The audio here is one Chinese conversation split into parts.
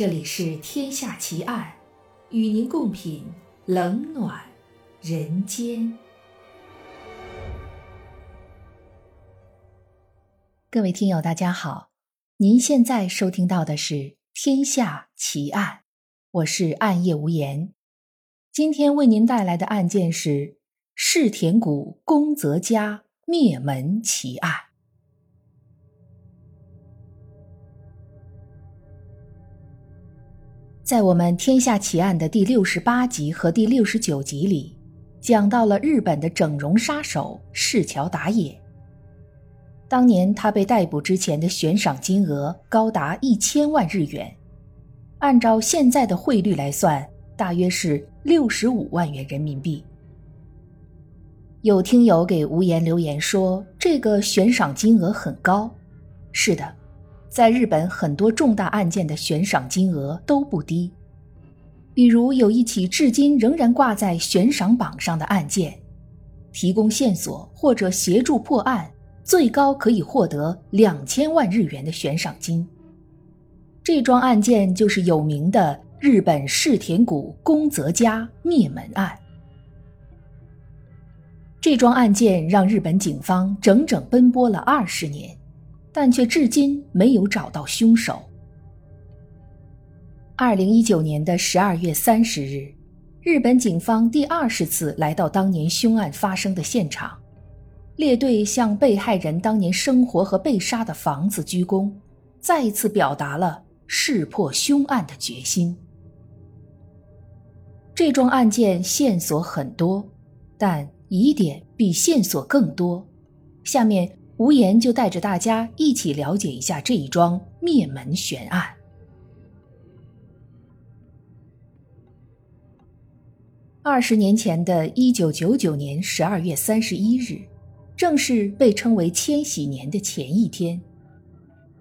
这里是《天下奇案》，与您共品冷暖人间。各位听友，大家好，您现在收听到的是《天下奇案》，我是暗夜无言。今天为您带来的案件是世田谷宫泽家灭门奇案。在我们《天下奇案》的第六十八集和第六十九集里，讲到了日本的整容杀手市桥达也。当年他被逮捕之前的悬赏金额高达一千万日元，按照现在的汇率来算，大约是六十五万元人民币。有听友给无言留言说，这个悬赏金额很高。是的。在日本，很多重大案件的悬赏金额都不低。比如有一起至今仍然挂在悬赏榜上的案件，提供线索或者协助破案，最高可以获得两千万日元的悬赏金。这桩案件就是有名的日本世田谷宫泽家灭门案。这桩案件让日本警方整整奔波了二十年。但却至今没有找到凶手。二零一九年的十二月三十日，日本警方第二十次来到当年凶案发生的现场，列队向被害人当年生活和被杀的房子鞠躬，再一次表达了识破凶案的决心。这桩案件线索很多，但疑点比线索更多。下面。无言就带着大家一起了解一下这一桩灭门悬案。二十年前的一九九九年十二月三十一日，正是被称为“千禧年”的前一天，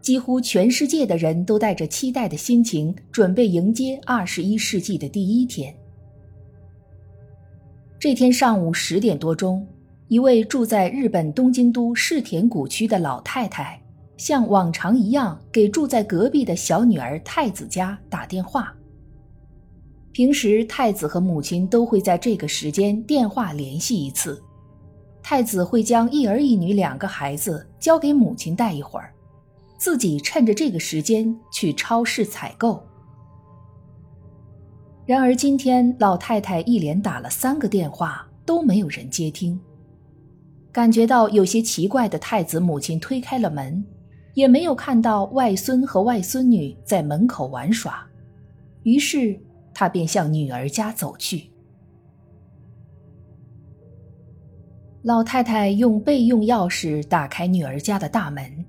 几乎全世界的人都带着期待的心情，准备迎接二十一世纪的第一天。这天上午十点多钟。一位住在日本东京都世田谷区的老太太，像往常一样给住在隔壁的小女儿太子家打电话。平时太子和母亲都会在这个时间电话联系一次。太子会将一儿一女两个孩子交给母亲带一会儿，自己趁着这个时间去超市采购。然而今天老太太一连打了三个电话，都没有人接听。感觉到有些奇怪的太子母亲推开了门，也没有看到外孙和外孙女在门口玩耍，于是他便向女儿家走去。老太太用备用钥匙打开女儿家的大门，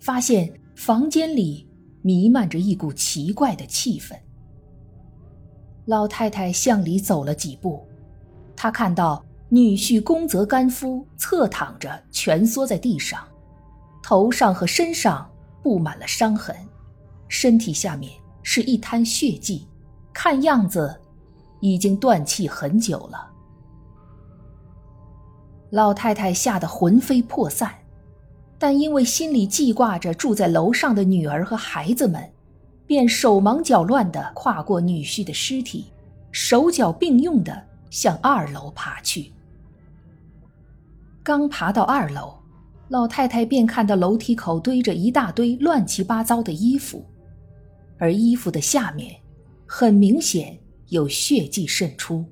发现房间里弥漫着一股奇怪的气氛。老太太向里走了几步，她看到。女婿宫泽干夫侧躺着，蜷缩在地上，头上和身上布满了伤痕，身体下面是一滩血迹，看样子已经断气很久了。老太太吓得魂飞魄散，但因为心里记挂着住在楼上的女儿和孩子们，便手忙脚乱地跨过女婿的尸体，手脚并用地向二楼爬去。刚爬到二楼，老太太便看到楼梯口堆着一大堆乱七八糟的衣服，而衣服的下面，很明显有血迹渗出。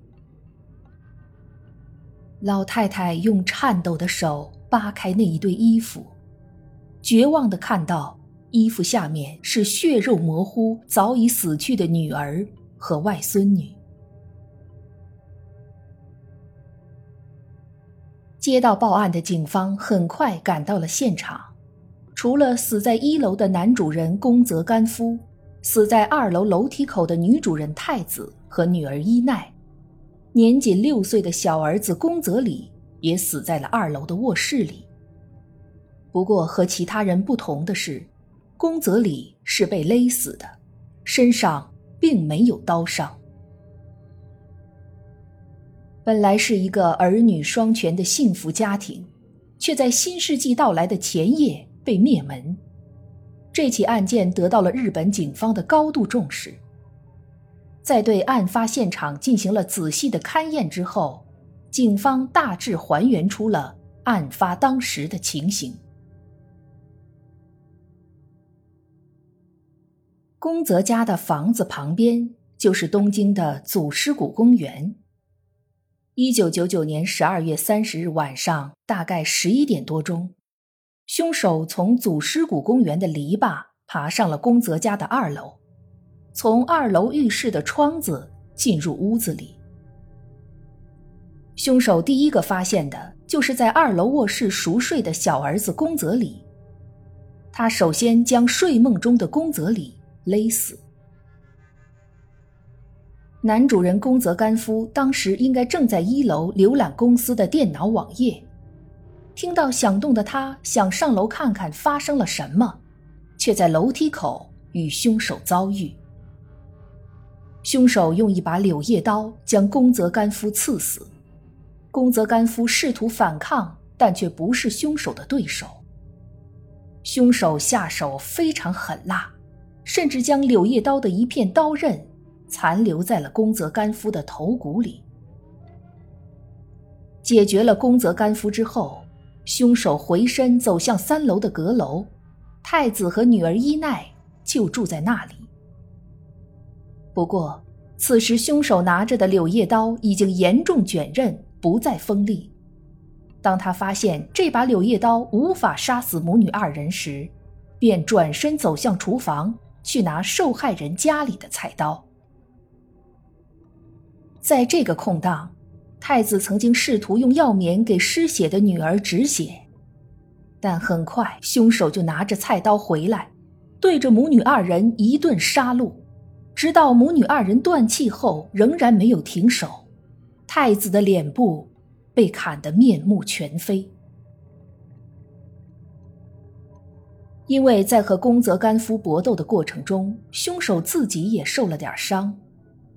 老太太用颤抖的手扒开那一堆衣服，绝望的看到衣服下面是血肉模糊、早已死去的女儿和外孙女。接到报案的警方很快赶到了现场，除了死在一楼的男主人宫泽干夫，死在二楼楼梯口的女主人太子和女儿伊奈，年仅六岁的小儿子宫泽里也死在了二楼的卧室里。不过和其他人不同的是，宫泽里是被勒死的，身上并没有刀伤。本来是一个儿女双全的幸福家庭，却在新世纪到来的前夜被灭门。这起案件得到了日本警方的高度重视。在对案发现场进行了仔细的勘验之后，警方大致还原出了案发当时的情形。宫泽家的房子旁边就是东京的祖师谷公园。一九九九年十二月三十日晚上，大概十一点多钟。凶手从祖师谷公园的篱笆爬上了宫泽家的二楼，从二楼浴室的窗子进入屋子里。凶手第一个发现的就是在二楼卧室熟睡的小儿子宫泽里。他首先将睡梦中的宫泽里勒死。男主人宫泽干夫当时应该正在一楼浏览公司的电脑网页。听到响动的他想上楼看看发生了什么，却在楼梯口与凶手遭遇。凶手用一把柳叶刀将宫泽干夫刺死，宫泽干夫试图反抗，但却不是凶手的对手。凶手下手非常狠辣，甚至将柳叶刀的一片刀刃残留在了宫泽干夫的头骨里。解决了宫泽干夫之后。凶手回身走向三楼的阁楼，太子和女儿伊奈就住在那里。不过，此时凶手拿着的柳叶刀已经严重卷刃，不再锋利。当他发现这把柳叶刀无法杀死母女二人时，便转身走向厨房去拿受害人家里的菜刀。在这个空档。太子曾经试图用药棉给失血的女儿止血，但很快凶手就拿着菜刀回来，对着母女二人一顿杀戮，直到母女二人断气后仍然没有停手。太子的脸部被砍得面目全非，因为在和宫泽干夫搏斗的过程中，凶手自己也受了点伤，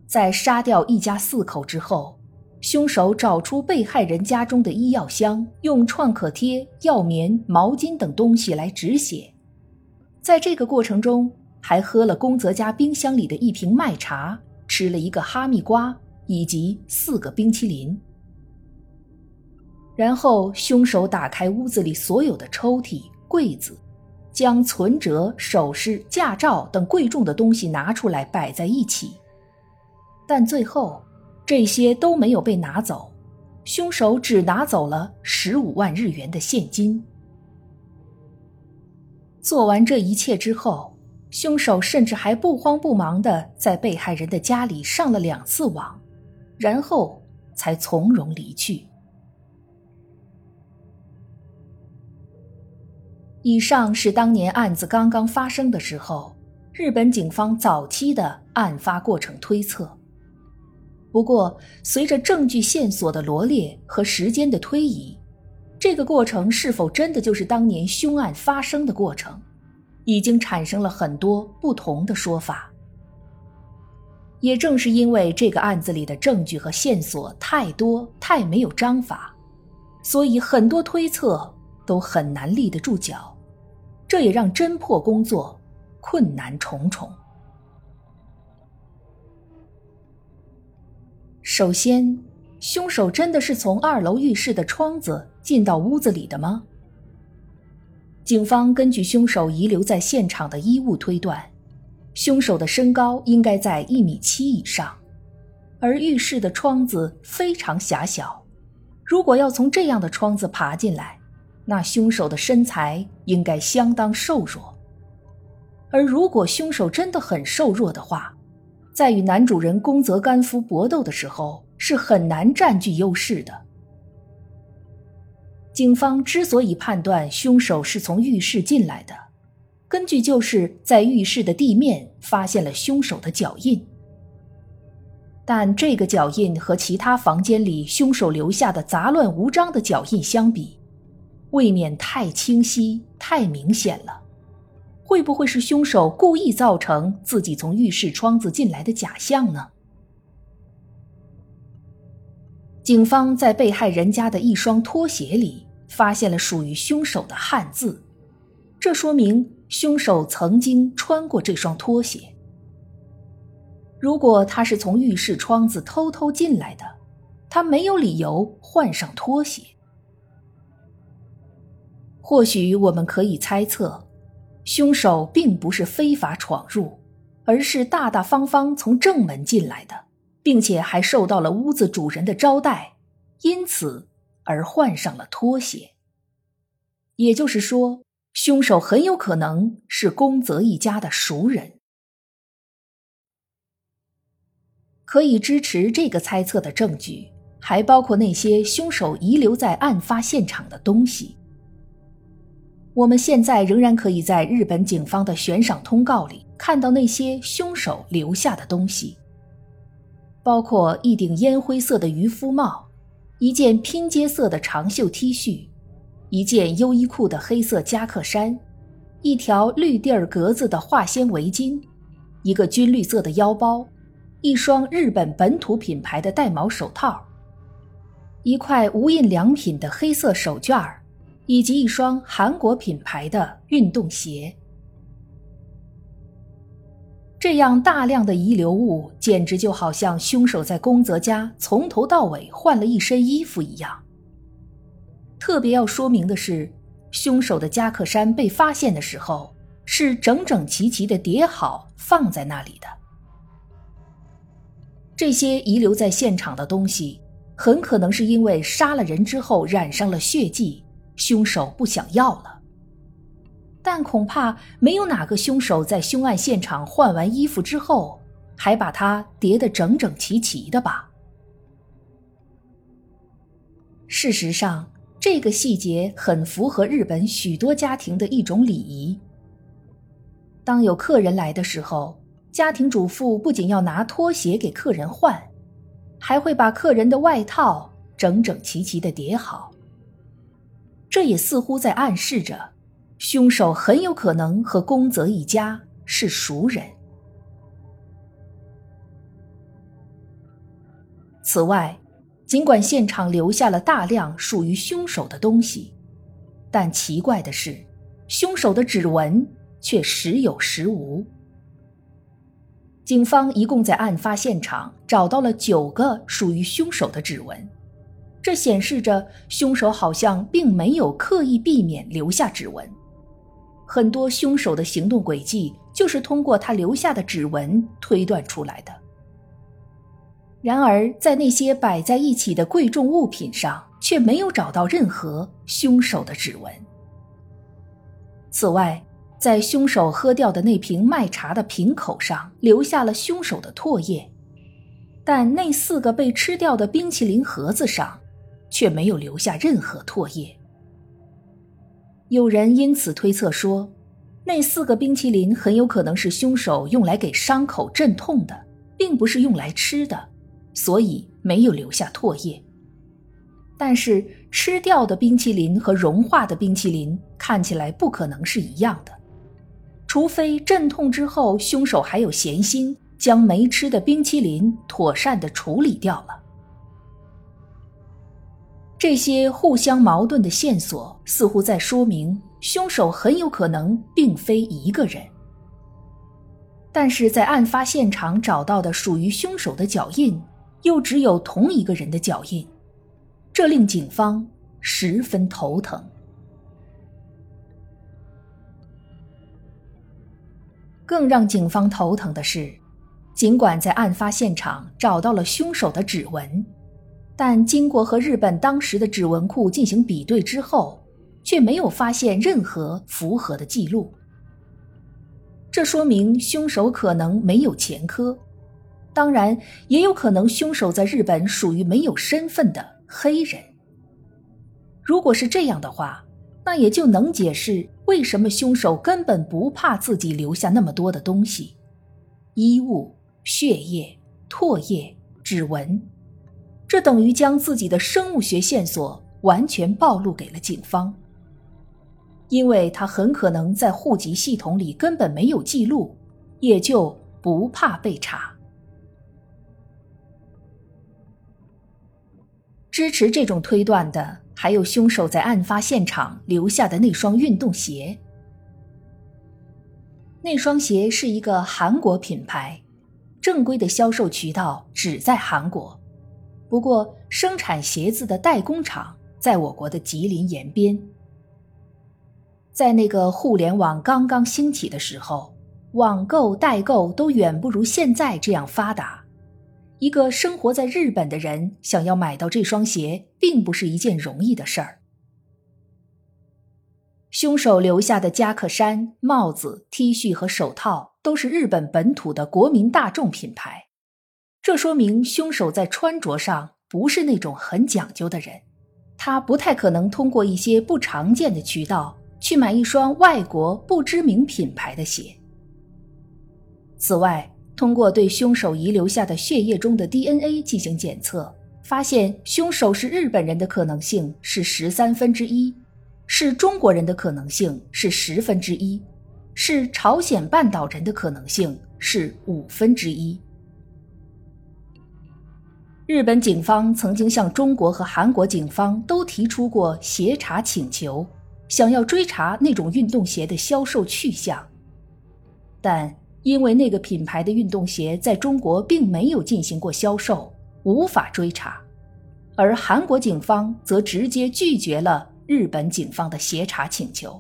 在杀掉一家四口之后。凶手找出被害人家中的医药箱，用创可贴、药棉、毛巾等东西来止血。在这个过程中，还喝了宫泽家冰箱里的一瓶麦茶，吃了一个哈密瓜以及四个冰淇淋。然后，凶手打开屋子里所有的抽屉、柜子，将存折、首饰、驾照等贵重的东西拿出来摆在一起。但最后。这些都没有被拿走，凶手只拿走了十五万日元的现金。做完这一切之后，凶手甚至还不慌不忙的在被害人的家里上了两次网，然后才从容离去。以上是当年案子刚刚发生的时候，日本警方早期的案发过程推测。不过，随着证据线索的罗列和时间的推移，这个过程是否真的就是当年凶案发生的过程，已经产生了很多不同的说法。也正是因为这个案子里的证据和线索太多、太没有章法，所以很多推测都很难立得住脚，这也让侦破工作困难重重。首先，凶手真的是从二楼浴室的窗子进到屋子里的吗？警方根据凶手遗留在现场的衣物推断，凶手的身高应该在一米七以上，而浴室的窗子非常狭小，如果要从这样的窗子爬进来，那凶手的身材应该相当瘦弱，而如果凶手真的很瘦弱的话。在与男主人宫泽干夫搏斗的时候，是很难占据优势的。警方之所以判断凶手是从浴室进来的，根据就是在浴室的地面发现了凶手的脚印，但这个脚印和其他房间里凶手留下的杂乱无章的脚印相比，未免太清晰、太明显了。会不会是凶手故意造成自己从浴室窗子进来的假象呢？警方在被害人家的一双拖鞋里发现了属于凶手的汗渍，这说明凶手曾经穿过这双拖鞋。如果他是从浴室窗子偷偷进来的，他没有理由换上拖鞋。或许我们可以猜测，凶手并不是非法闯入，而是大大方方从正门进来的，并且还受到了屋子主人的招待，因此而换上了拖鞋。也就是说，凶手很有可能是宫泽一家的熟人。可以支持这个猜测的证据，还包括那些凶手遗留在案发现场的东西。我们现在仍然可以在日本警方的悬赏通告里看到那些凶手留下的东西，包括一顶烟灰色的渔夫帽、一件拼接色的长袖 T 恤、一件优衣库的黑色夹克衫、一条绿地儿格子的化纤围巾、一个军绿色的腰包。一双日本本土品牌的带毛手套，一块无印良品的黑色手绢儿，以及一双韩国品牌的运动鞋。这样大量的遗留物，简直就好像凶手在宫泽家从头到尾换了一身衣服一样。特别要说明的是，凶手的夹克衫被发现的时候是整整齐齐的叠好放在那里的。这些遗留在现场的东西，很可能是因为杀了人之后染上了血迹，凶手不想要了。但恐怕没有哪个凶手在凶案现场换完衣服之后，还把它叠得整整齐齐的吧？事实上，这个细节很符合日本许多家庭的一种礼仪。当有客人来的时候。家庭主妇不仅要拿拖鞋给客人换，还会把客人的外套整整齐齐的叠好。这也似乎在暗示着，凶手很有可能和宫泽一家是熟人。此外，尽管现场留下了大量属于凶手的东西，但奇怪的是，凶手的指纹却时有时无。警方一共在案发现场找到了九个属于凶手的指纹，这显示着凶手好像并没有刻意避免留下指纹。很多凶手的行动轨迹就是通过他留下的指纹推断出来的。然而，在那些摆在一起的贵重物品上，却没有找到任何凶手的指纹。此外，在凶手喝掉的那瓶麦茶的瓶口上留下了凶手的唾液，但那四个被吃掉的冰淇淋盒子上却没有留下任何唾液。有人因此推测说，那四个冰淇淋很有可能是凶手用来给伤口镇痛的，并不是用来吃的，所以没有留下唾液。但是吃掉的冰淇淋和融化的冰淇淋看起来不可能是一样的。除非镇痛之后，凶手还有闲心将没吃的冰淇淋妥善的处理掉了。这些互相矛盾的线索似乎在说明，凶手很有可能并非一个人。但是在案发现场找到的属于凶手的脚印，又只有同一个人的脚印，这令警方十分头疼。更让警方头疼的是，尽管在案发现场找到了凶手的指纹，但经过和日本当时的指纹库进行比对之后，却没有发现任何符合的记录。这说明凶手可能没有前科，当然也有可能凶手在日本属于没有身份的黑人。如果是这样的话，那也就能解释。为什么凶手根本不怕自己留下那么多的东西？衣物、血液、唾液、指纹，这等于将自己的生物学线索完全暴露给了警方。因为他很可能在户籍系统里根本没有记录，也就不怕被查。支持这种推断的。还有凶手在案发现场留下的那双运动鞋。那双鞋是一个韩国品牌，正规的销售渠道只在韩国，不过生产鞋子的代工厂在我国的吉林延边。在那个互联网刚刚兴起的时候，网购代购都远不如现在这样发达。一个生活在日本的人想要买到这双鞋，并不是一件容易的事儿。凶手留下的夹克衫、帽子、T 恤和手套都是日本本土的国民大众品牌，这说明凶手在穿着上不是那种很讲究的人，他不太可能通过一些不常见的渠道去买一双外国不知名品牌的鞋。此外，通过对凶手遗留下的血液中的 DNA 进行检测，发现凶手是日本人的可能性是十三分之一。是中国人的可能性是十分之一，是朝鲜半岛人的可能性是五分之一。日本警方曾经向中国和韩国警方都提出过协查请求，想要追查那种运动鞋的销售去向，但因为那个品牌的运动鞋在中国并没有进行过销售，无法追查，而韩国警方则直接拒绝了。日本警方的协查请求，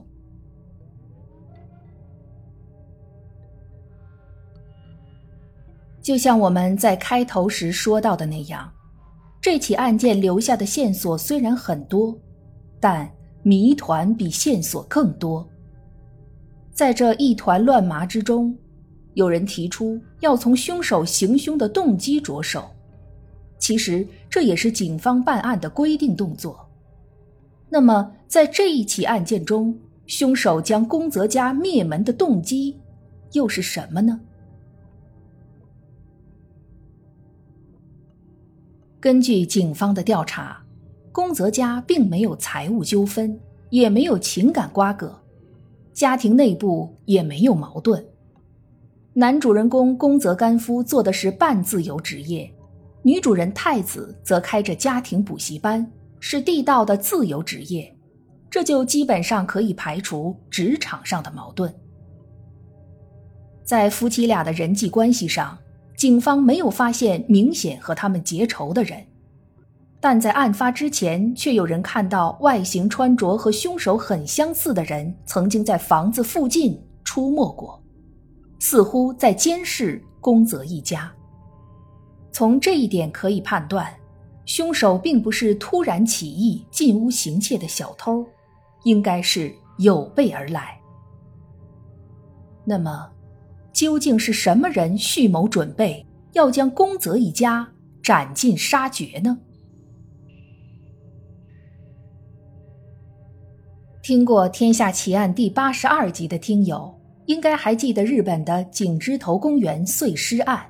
就像我们在开头时说到的那样，这起案件留下的线索虽然很多，但谜团比线索更多。在这一团乱麻之中，有人提出要从凶手行凶的动机着手，其实这也是警方办案的规定动作。那么，在这一起案件中，凶手将宫泽家灭门的动机又是什么呢？根据警方的调查，宫泽家并没有财务纠纷，也没有情感瓜葛，家庭内部也没有矛盾。男主人公宫泽干夫做的是半自由职业，女主人太子则开着家庭补习班。是地道的自由职业，这就基本上可以排除职场上的矛盾。在夫妻俩的人际关系上，警方没有发现明显和他们结仇的人，但在案发之前，却有人看到外形穿着和凶手很相似的人曾经在房子附近出没过，似乎在监视宫泽一家。从这一点可以判断。凶手并不是突然起意进屋行窃的小偷，应该是有备而来。那么，究竟是什么人蓄谋准备要将宫泽一家斩尽杀绝呢？听过《天下奇案》第八十二集的听友，应该还记得日本的井之头公园碎尸案。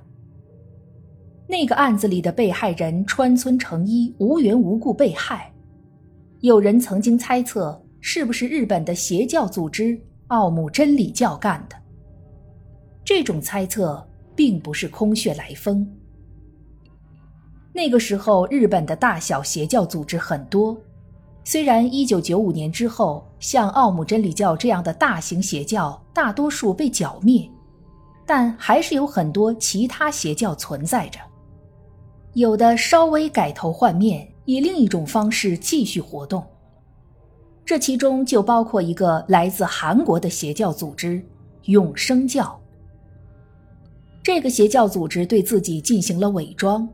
那个案子里的被害人川村诚一无缘无故被害，有人曾经猜测是不是日本的邪教组织奥姆真理教干的。这种猜测并不是空穴来风。那个时候，日本的大小邪教组织很多，虽然1995年之后，像奥姆真理教这样的大型邪教大多数被剿灭，但还是有很多其他邪教存在着。有的稍微改头换面，以另一种方式继续活动。这其中就包括一个来自韩国的邪教组织——永生教。这个邪教组织对自己进行了伪装，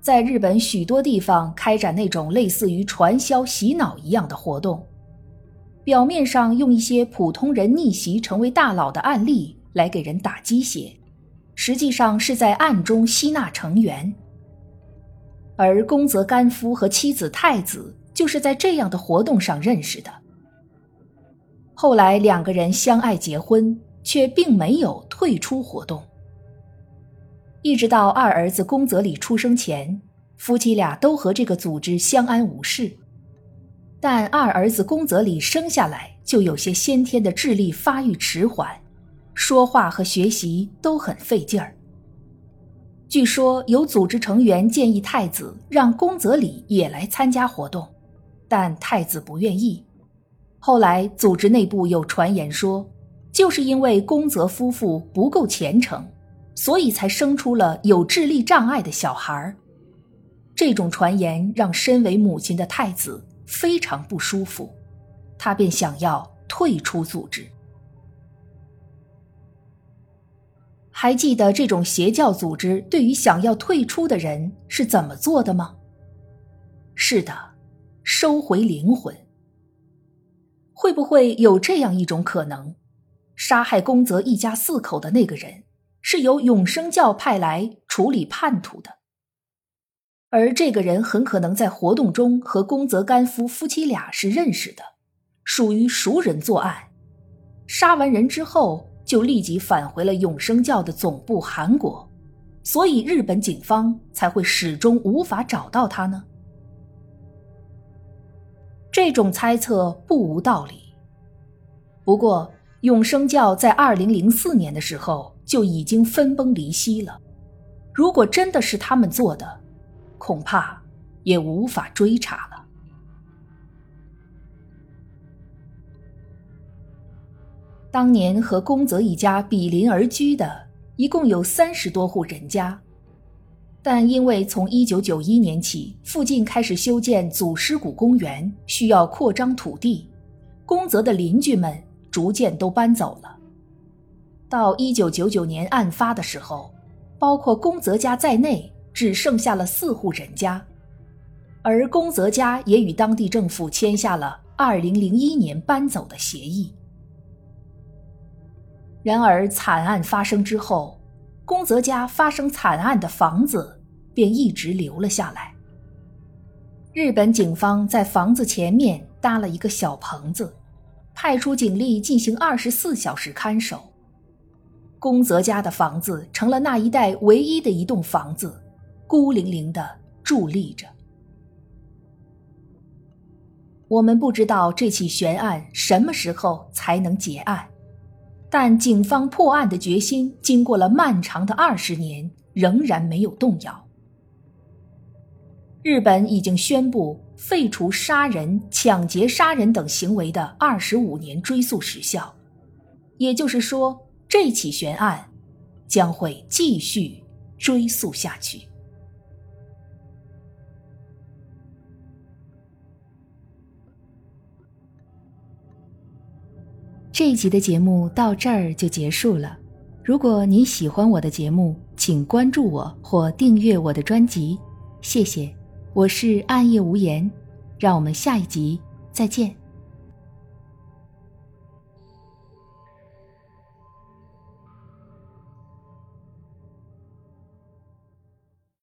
在日本许多地方开展那种类似于传销、洗脑一样的活动。表面上用一些普通人逆袭成为大佬的案例来给人打鸡血，实际上是在暗中吸纳成员。而宫泽干夫和妻子太子就是在这样的活动上认识的。后来两个人相爱结婚，却并没有退出活动。一直到二儿子宫泽里出生前，夫妻俩都和这个组织相安无事。但二儿子宫泽里生下来就有些先天的智力发育迟缓，说话和学习都很费劲儿。据说有组织成员建议太子让宫泽里也来参加活动，但太子不愿意。后来组织内部有传言说，就是因为宫泽夫妇不够虔诚，所以才生出了有智力障碍的小孩这种传言让身为母亲的太子非常不舒服，他便想要退出组织。还记得这种邪教组织对于想要退出的人是怎么做的吗？是的，收回灵魂。会不会有这样一种可能：杀害宫泽一家四口的那个人是由永生教派来处理叛徒的？而这个人很可能在活动中和宫泽干夫夫妻俩是认识的，属于熟人作案。杀完人之后。就立即返回了永生教的总部韩国，所以日本警方才会始终无法找到他呢。这种猜测不无道理。不过，永生教在二零零四年的时候就已经分崩离析了。如果真的是他们做的，恐怕也无法追查了。当年和宫泽一家比邻而居的，一共有三十多户人家，但因为从一九九一年起，附近开始修建祖师谷公园，需要扩张土地，宫泽的邻居们逐渐都搬走了。到一九九九年案发的时候，包括宫泽家在内，只剩下了四户人家，而宫泽家也与当地政府签下了二零零一年搬走的协议。然而，惨案发生之后，宫泽家发生惨案的房子便一直留了下来。日本警方在房子前面搭了一个小棚子，派出警力进行二十四小时看守。宫泽家的房子成了那一带唯一的一栋房子，孤零零的伫立着。我们不知道这起悬案什么时候才能结案。但警方破案的决心，经过了漫长的二十年，仍然没有动摇。日本已经宣布废除杀人、抢劫、杀人等行为的二十五年追诉时效，也就是说，这起悬案将会继续追诉下去。这一集的节目到这儿就结束了。如果你喜欢我的节目，请关注我或订阅我的专辑，谢谢。我是暗夜无言，让我们下一集再见。